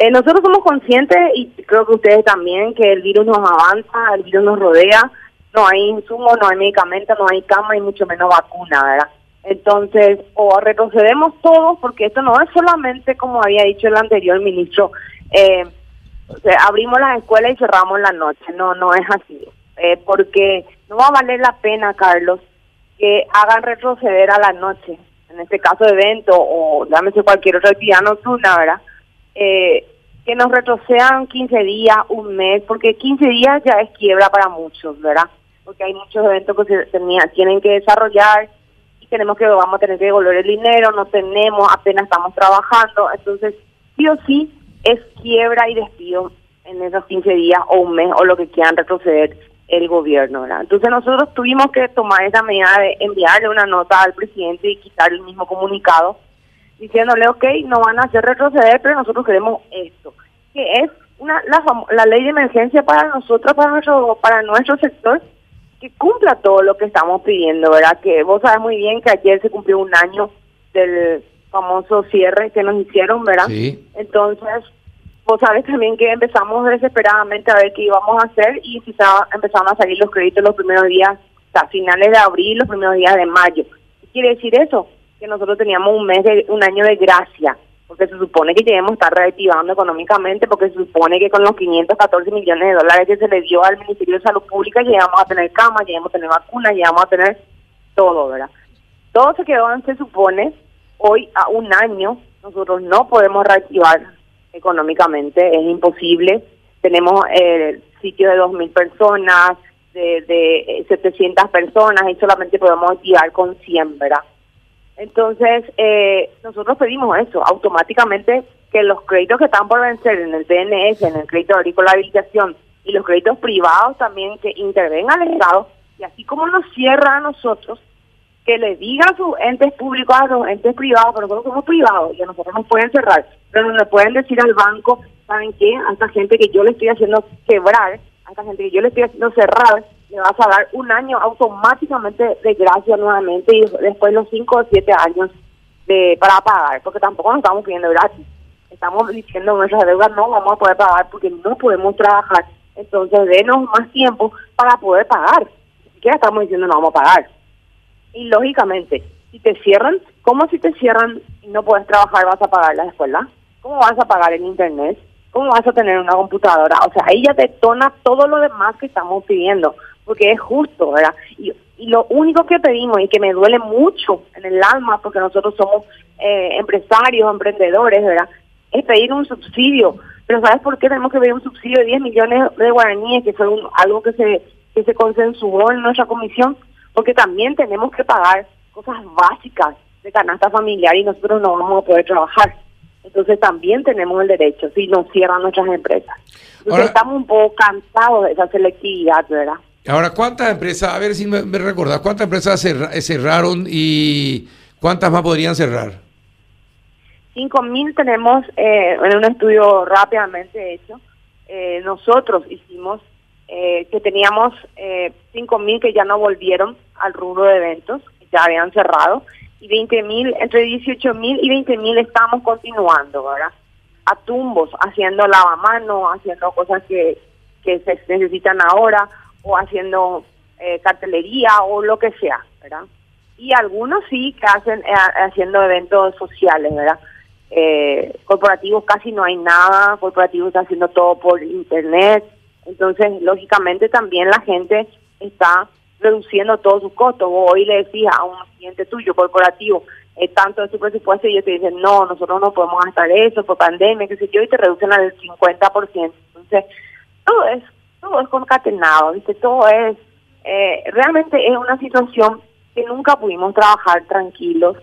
Eh, nosotros somos conscientes y creo que ustedes también que el virus nos avanza, el virus nos rodea, no hay insumos, no hay medicamentos, no hay cama y mucho menos vacuna, ¿verdad? Entonces, o retrocedemos todos, porque esto no es solamente, como había dicho el anterior ministro, eh, abrimos las escuelas y cerramos la noche. No, no es así. Eh, porque no va a valer la pena, Carlos, que hagan retroceder a la noche, en este caso evento o llámese cualquier otra actividad nocturna, ¿verdad? Eh, que nos retrocedan 15 días, un mes, porque 15 días ya es quiebra para muchos, ¿verdad? Porque hay muchos eventos que se tienen que desarrollar y tenemos que, vamos a tener que devolver el dinero, no tenemos, apenas estamos trabajando, entonces sí o sí es quiebra y despido en esos 15 días o un mes o lo que quieran retroceder el gobierno. ¿verdad? Entonces nosotros tuvimos que tomar esa medida de enviarle una nota al presidente y quitar el mismo comunicado diciéndole, ok, no van a hacer retroceder, pero nosotros queremos esto, que es una la, la ley de emergencia para nosotros, para nuestro, para nuestro sector, que cumpla todo lo que estamos pidiendo, ¿verdad? Que vos sabes muy bien que ayer se cumplió un año del famoso cierre que nos hicieron, ¿verdad? Sí. Entonces, vos sabes también que empezamos desesperadamente a ver qué íbamos a hacer y quizá empezaron a salir los créditos los primeros días, o finales de abril, los primeros días de mayo. ¿Qué quiere decir eso? Que nosotros teníamos un mes, de, un año de gracia, porque se supone que debemos estar reactivando económicamente, porque se supone que con los 514 millones de dólares que se le dio al Ministerio de Salud Pública llegamos a tener camas, llegamos a tener vacunas, llegamos a tener todo, ¿verdad? Todo se quedó, se supone, hoy a un año nosotros no podemos reactivar económicamente, es imposible. Tenemos el sitio de 2.000 personas, de, de 700 personas y solamente podemos activar con 100, ¿verdad? Entonces, eh, nosotros pedimos eso, automáticamente que los créditos que están por vencer en el DNS, en el crédito agrícola de habilitación y los créditos privados también que intervengan al Estado, y así como nos cierra a nosotros, que le diga a sus entes públicos, a los entes privados, pero nosotros somos privados y a nosotros nos pueden cerrar, pero no le pueden decir al banco, ¿saben qué? A esta gente que yo le estoy haciendo quebrar, a esta gente que yo le estoy haciendo cerrar, le vas a dar un año automáticamente de gracia nuevamente y después los cinco o siete años de para pagar, porque tampoco nos estamos pidiendo gratis. Estamos diciendo nuestras deudas no vamos a poder pagar porque no podemos trabajar. Entonces, denos más tiempo para poder pagar. Ni siquiera estamos diciendo no vamos a pagar y lógicamente, si te cierran, ¿cómo si te cierran y no puedes trabajar vas a pagar la escuela? ¿Cómo vas a pagar el internet? ¿Cómo vas a tener una computadora? O sea, ahí ya detona todo lo demás que estamos pidiendo, porque es justo, ¿verdad? Y, y lo único que pedimos y que me duele mucho en el alma, porque nosotros somos eh, empresarios, emprendedores, ¿verdad? Es pedir un subsidio. Pero ¿sabes por qué tenemos que pedir un subsidio de 10 millones de guaraníes, que fue algo que se, que se consensuó en nuestra comisión? porque también tenemos que pagar cosas básicas de canasta familiar y nosotros no vamos a poder trabajar. Entonces también tenemos el derecho si nos cierran nuestras empresas. Entonces estamos un poco cansados de esa selectividad, ¿verdad? Ahora, ¿cuántas empresas, a ver si me, me cuántas empresas cerraron y cuántas más podrían cerrar? Cinco mil tenemos eh, en un estudio rápidamente hecho. Eh, nosotros hicimos eh, que teníamos eh, 5.000 que ya no volvieron al rubro de eventos, ya habían cerrado, y 20.000, entre 18.000 y 20.000 estamos continuando, ¿verdad? A tumbos, haciendo lavamano, haciendo cosas que, que se necesitan ahora, o haciendo eh, cartelería o lo que sea, ¿verdad? Y algunos sí que hacen eh, haciendo eventos sociales, ¿verdad? Eh, corporativos casi no hay nada, corporativos está haciendo todo por internet, entonces, lógicamente también la gente está reduciendo todos sus costos. Vos hoy le decís a un cliente tuyo corporativo eh, tanto de su presupuesto y ellos te dicen, no, nosotros no podemos gastar eso por pandemia, qué sé yo, y te reducen al 50%. Entonces, todo es, concatenado, ¿viste? Todo es, eh, realmente es una situación que nunca pudimos trabajar tranquilos